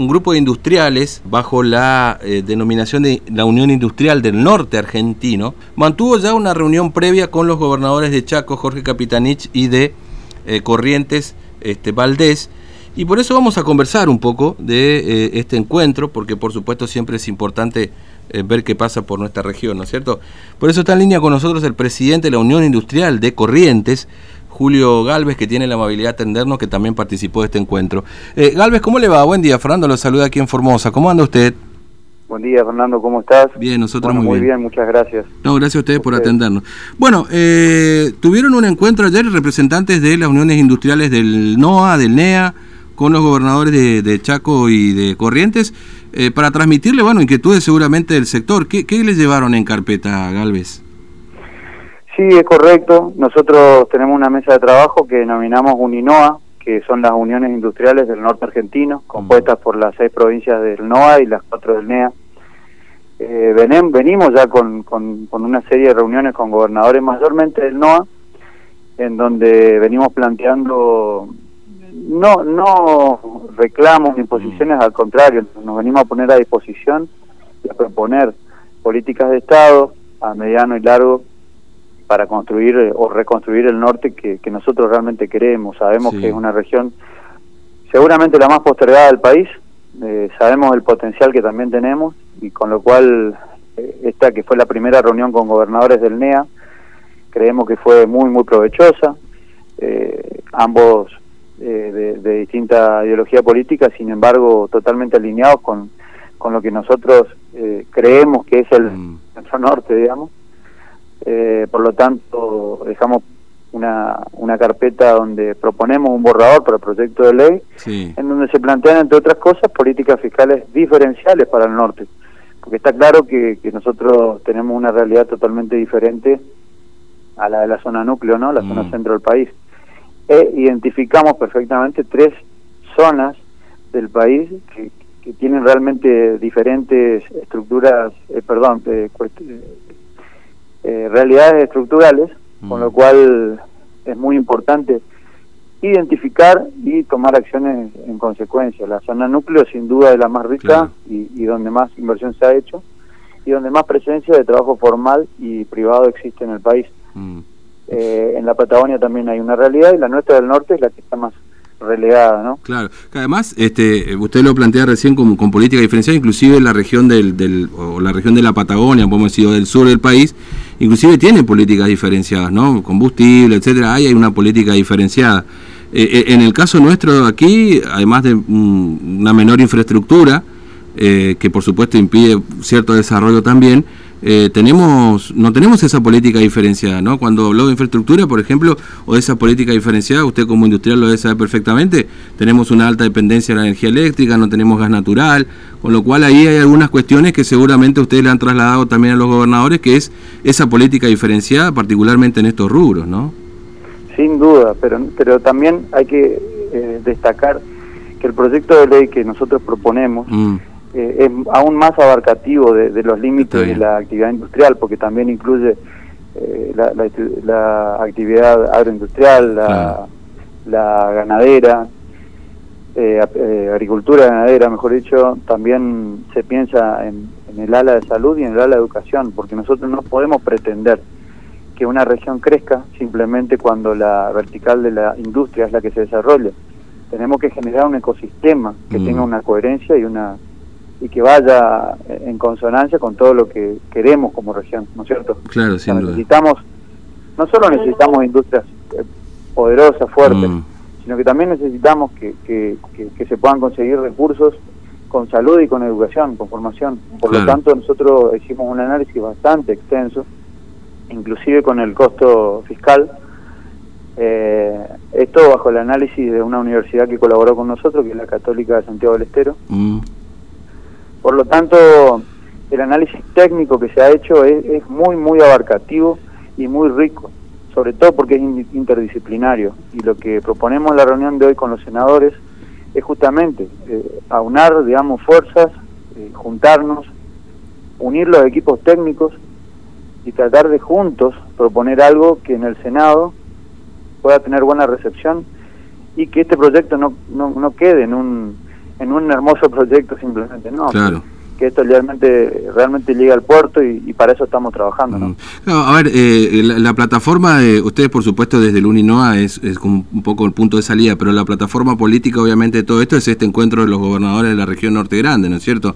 un grupo de industriales bajo la eh, denominación de la Unión Industrial del Norte Argentino mantuvo ya una reunión previa con los gobernadores de Chaco, Jorge Capitanich, y de eh, Corrientes, este, Valdés. Y por eso vamos a conversar un poco de eh, este encuentro, porque por supuesto siempre es importante ver qué pasa por nuestra región, ¿no es cierto? Por eso está en línea con nosotros el presidente de la Unión Industrial de Corrientes, Julio Galvez, que tiene la amabilidad de atendernos, que también participó de este encuentro. Eh, Galvez, ¿cómo le va? Buen día, Fernando, lo saluda aquí en Formosa. ¿Cómo anda usted? Buen día, Fernando, ¿cómo estás? Bien, nosotros muy, muy bien. muchas gracias. No, gracias a ustedes por atendernos. Bueno, eh, tuvieron un encuentro ayer representantes de las uniones industriales del NOA, del NEA, con los gobernadores de, Chaco y de Corrientes, eh, para transmitirle, bueno, inquietudes seguramente del sector. ¿Qué, ¿Qué les llevaron en carpeta, Galvez? Sí, es correcto. Nosotros tenemos una mesa de trabajo que denominamos UNINOA, que son las uniones industriales del norte argentino, compuestas por las seis provincias del NOA y las cuatro del NEA. Eh, venimos ya con, con, una serie de reuniones con gobernadores mayormente del NOA, en donde venimos planteando no no reclamos ni posiciones, al contrario, nos venimos a poner a disposición y a proponer políticas de Estado a mediano y largo para construir eh, o reconstruir el norte que, nosotros realmente queremos. Sabemos que es una región seguramente la más postergada del país, eh, sabemos el potencial que también tenemos y con lo cual eh, esta que fue la primera reunión con gobernadores del NEA, creemos que fue muy, muy provechosa, ambos de, distinta ideología política, sin embargo totalmente alineados con, con lo que nosotros creemos que es el mm. nuestro norte, digamos. Eh, por lo tanto, dejamos una, una carpeta donde proponemos un borrador para el proyecto de ley, en donde se plantean, entre otras cosas, políticas fiscales diferenciales para el norte. Porque está claro que, que nosotros tenemos una realidad totalmente diferente a la de la zona núcleo, ¿no? La zona mm. centro del país. E identificamos perfectamente tres zonas del país que, que tienen realmente diferentes estructuras, eh, perdón, eh, eh, realidades estructurales, con lo mm. cual es muy importante identificar y tomar acciones en consecuencia. La zona núcleo sin duda es la más rica y, donde más inversión se ha hecho y donde más presencia de trabajo formal y privado existe en el país. Mm. Eh, en la Patagonia también hay una realidad y la nuestra del norte es la que está más relegada, ¿no? Claro, además, este, usted lo plantea recién con, con política diferenciada, inclusive la región del, del, o la región de la Patagonia, podemos decir, del sur del país, inclusive tiene políticas diferenciadas, ¿no? Combustible, etcétera, ahí hay una política diferenciada. Eh, eh, en el caso nuestro aquí, además de una menor infraestructura, eh, que por supuesto impide cierto desarrollo también, eh, tenemos no tenemos esa política diferenciada, ¿no? Cuando habló de infraestructura, por ejemplo, o de esa política diferenciada, usted como industrial lo debe saber perfectamente, tenemos una alta dependencia de la energía eléctrica, no tenemos gas natural, con lo cual ahí hay algunas cuestiones que seguramente ustedes le han trasladado también a los gobernadores, que es esa política diferenciada, particularmente en estos rubros, ¿no? Sin duda, pero, pero también hay que eh, destacar que el proyecto de ley que nosotros proponemos, mm. Eh, es aún más abarcativo de, los límites de la actividad industrial, porque también incluye eh, la, actividad agroindustrial, la, la ganadera, eh, agricultura ganadera, mejor dicho, también se piensa en, en el ala de salud y en el ala de educación, porque nosotros no podemos pretender que una región crezca simplemente cuando la vertical de la industria es la que se desarrolla. Tenemos que generar un ecosistema que mm. tenga una coherencia y una y que vaya en consonancia con todo lo que queremos como región, ¿no es cierto? Claro, sí. necesitamos, no solo necesitamos industrias eh, poderosas, fuertes, mm. sino que también necesitamos que, que, que, se puedan conseguir recursos con salud y con educación, con formación. Por lo tanto, nosotros hicimos un análisis bastante extenso, inclusive con el costo fiscal, eh, esto bajo el análisis de una universidad que colaboró con nosotros, que es la Católica de Santiago del Estero. Mm por lo tanto, el análisis técnico que se ha hecho es, muy, muy abarcativo y muy rico, sobre todo porque es interdisciplinario. Y lo que proponemos en la reunión de hoy con los senadores es justamente eh, aunar, digamos, fuerzas, eh, juntarnos, unir los equipos técnicos y tratar de juntos proponer algo que en el Senado pueda tener buena recepción y que este proyecto no, no, no quede en un en un hermoso proyecto simplemente, no. Claro que esto realmente realmente llega al puerto y, para eso estamos trabajando. ¿no? Mm. a ver, eh, la, plataforma de ustedes, por supuesto, desde el UNINOA es, es como un poco el punto de salida, pero la plataforma política, obviamente, de todo esto es este encuentro de los gobernadores de la región norte grande, ¿no es cierto?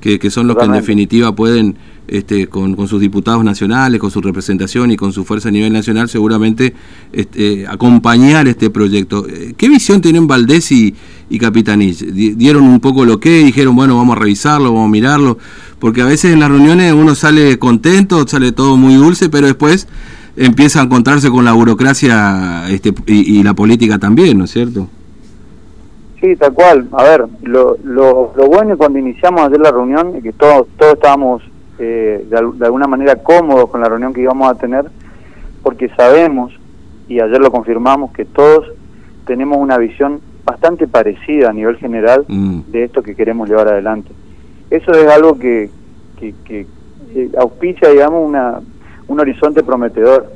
Que, que son los que en definitiva pueden este, con, con, sus diputados nacionales, con su representación y con su fuerza a nivel nacional, seguramente este, acompañar este proyecto. Eh, ¿Qué visión tienen Valdés y, y Capitanich? ¿Dieron un poco lo que? ¿Dijeron, bueno, vamos a revisarlo, vamos a mirarlo? Porque a veces en las reuniones uno sale contento, sale todo muy dulce, pero después empieza a encontrarse con la burocracia este, y, la política también, ¿no es cierto? Sí, tal cual. A ver, lo, lo, lo bueno cuando iniciamos ayer la reunión es que todos, todos estábamos eh, de, alguna manera cómodos con la reunión que íbamos a tener, porque sabemos, y ayer lo confirmamos, que todos tenemos una visión bastante parecida a nivel general mm. de esto que queremos llevar adelante. Eso es algo que, que, auspicia, digamos, una, un horizonte prometedor.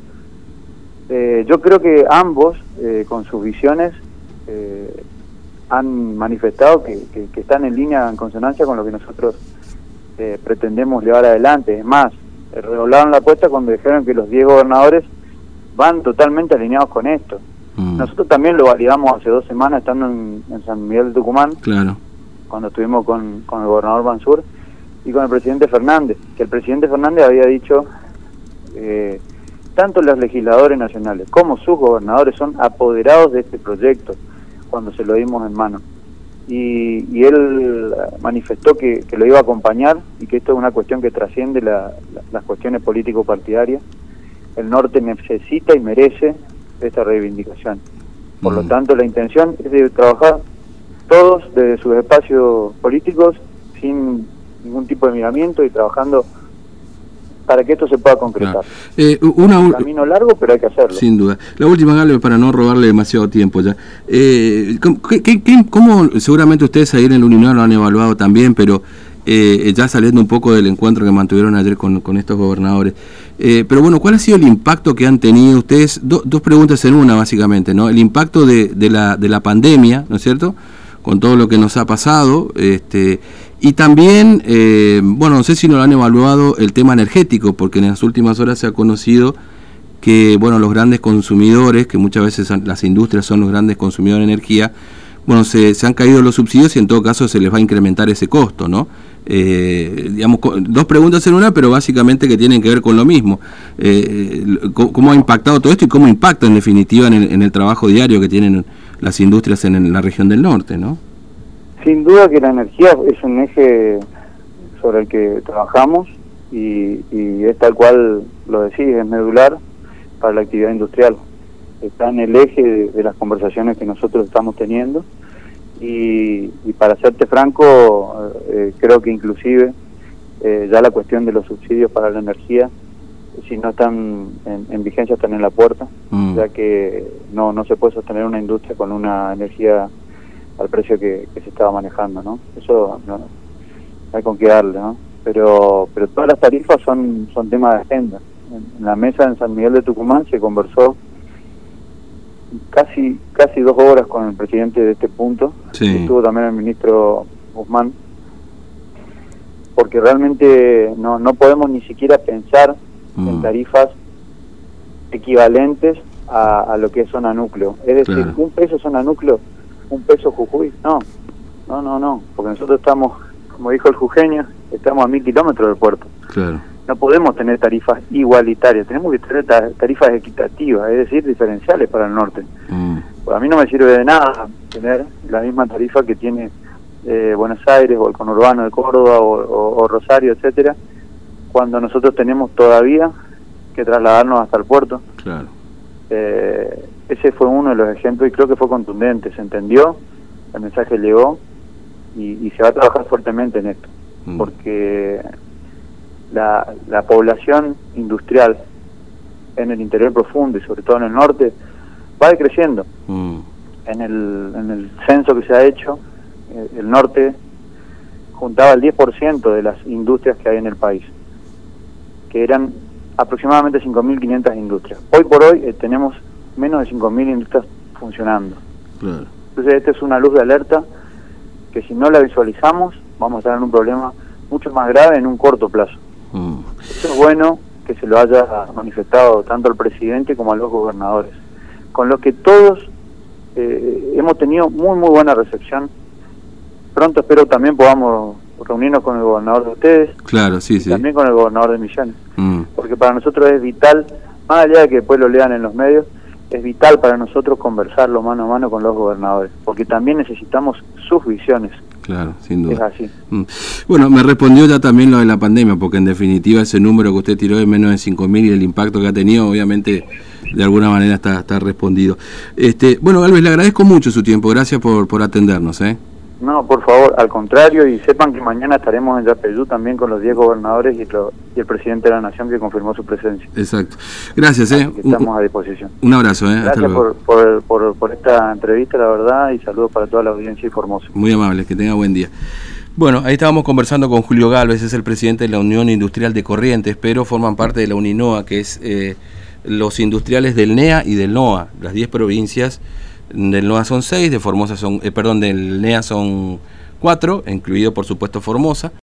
Eh, yo creo que ambos, eh, con sus visiones, han manifestado que, que, están en línea, en consonancia con lo que nosotros eh, pretendemos llevar adelante. Es más, redoblaron la apuesta cuando dijeron que los 10 gobernadores van totalmente alineados con esto. Mm. Nosotros también lo validamos hace dos semanas estando en, San Miguel de Tucumán, claro. cuando estuvimos con, con el gobernador Mansur y con el presidente Fernández, que el presidente Fernández había dicho, eh, tanto los legisladores nacionales como sus gobernadores son apoderados de este proyecto cuando se lo dimos en mano y, él manifestó que, lo iba a acompañar y que esto es una cuestión que trasciende las cuestiones político-partidarias. El norte necesita y merece esta reivindicación. Por lo mm. tanto, la intención es de trabajar todos desde sus espacios políticos sin ningún tipo de miramiento y trabajando para que esto se pueda concretar. Eh, un camino largo, pero hay que hacerlo. Sin duda. La última, Gale, para no robarle demasiado tiempo ya. Eh, ¿cómo, seguramente ustedes ahí en el Unidad lo han evaluado también, pero eh, ya saliendo un poco del encuentro que mantuvieron ayer con, estos gobernadores. Eh, pero bueno, ¿cuál ha sido el impacto que han tenido ustedes? dos preguntas en una, básicamente, ¿no? El impacto de, de, la, de la pandemia, ¿no es cierto? Con todo lo que nos ha pasado, este, y también, eh, bueno, no sé si no lo han evaluado el tema energético, porque en las últimas horas se ha conocido que, bueno, los grandes consumidores, que muchas veces las industrias son los grandes consumidores de energía, bueno, se, se han caído los subsidios y en todo caso se les va a incrementar ese costo, ¿no? Eh, digamos, dos preguntas en una, pero básicamente que tienen que ver con lo mismo. Eh, ¿Cómo ha impactado todo esto y cómo impacta en definitiva en el, en el trabajo diario que tienen las industrias en la región del norte, ¿no? Sin duda que la energía es un eje sobre el que trabajamos y, es tal cual lo decís, es medular para la actividad industrial. Está en el eje de, las conversaciones que nosotros estamos teniendo y, para serte franco, eh, creo que inclusive eh, ya la cuestión de los subsidios para la energía, si no están en, vigencia, están en la puerta, mm. ya que no, no se puede sostener una industria con una energía al precio que, se estaba manejando, ¿no? Eso no, hay con qué darle, ¿no? Pero, pero todas las tarifas son, son temas de agenda. En, la mesa en San Miguel de Tucumán se conversó casi casi dos horas con el presidente de este punto. Estuvo también el ministro Guzmán. Porque realmente no, no podemos ni siquiera pensar en mm. tarifas equivalentes a, lo que es zona núcleo. Es decir, un peso zona núcleo un peso Jujuy. No, no, no, no, porque nosotros estamos, como dijo el jujeño, estamos a mil kilómetros del puerto. Claro. No podemos tener tarifas igualitarias, tenemos que tener tarifas equitativas, es decir, diferenciales para el norte. Mm. Pues a mí no me sirve de nada tener la misma tarifa que tiene eh, Buenos Aires o el conurbano de Córdoba o, Rosario, etcétera, cuando nosotros tenemos todavía que trasladarnos hasta el puerto. Claro. Eh, ese fue uno de los ejemplos y creo que fue contundente, se entendió, el mensaje llegó y, se va a trabajar fuertemente en esto, mm. porque la, la población industrial en el interior profundo y sobre todo en el norte va decreciendo. Mm. En, el, en el censo que se ha hecho, eh, el norte juntaba el 10% de las industrias que hay en el país, que eran aproximadamente 5.500 industrias. Hoy por hoy eh, tenemos menos de 5.000 industrias funcionando. Entonces, esta es una luz de alerta que si no la visualizamos vamos a estar en un problema mucho más grave en un corto plazo. Mm. Eso es bueno que se lo haya manifestado tanto al presidente como a los gobernadores, con lo que todos eh, hemos tenido muy muy buena recepción. Pronto espero también podamos reunirnos con el gobernador de ustedes, claro, sí, sí. también con el gobernador de Misiones, mm. porque para nosotros es vital, más allá de que después lo lean en los medios, es vital para nosotros conversarlo mano a mano con los gobernadores, porque también necesitamos sus visiones. Claro, sin duda. Es así. Mm. Bueno, me respondió ya también lo de la pandemia, porque en definitiva ese número que usted tiró de menos de 5.000 y el impacto que ha tenido, obviamente, de alguna manera está, está respondido. Este, bueno, Galvez, le agradezco mucho su tiempo. Gracias por, por atendernos. ¿eh? No, por favor, al contrario, y sepan que mañana estaremos en Yapeyú también con los 10 gobernadores y, el presidente de la Nación que confirmó su presencia. Exacto. Gracias, ¿eh? Estamos a disposición. Un abrazo, ¿eh? Gracias por, por, por, esta entrevista, la verdad, y saludos para toda la audiencia y Formosa. Muy amable, que tenga buen día. Bueno, ahí estábamos conversando con Julio Galvez, es el presidente de la Unión Industrial de Corrientes, pero forman parte de la UNINOA, que es eh, los industriales del NEA y del NOA, las 10 provincias del NOA son 6, de Formosa son, eh, perdón, del NEA son 4, incluido por supuesto Formosa.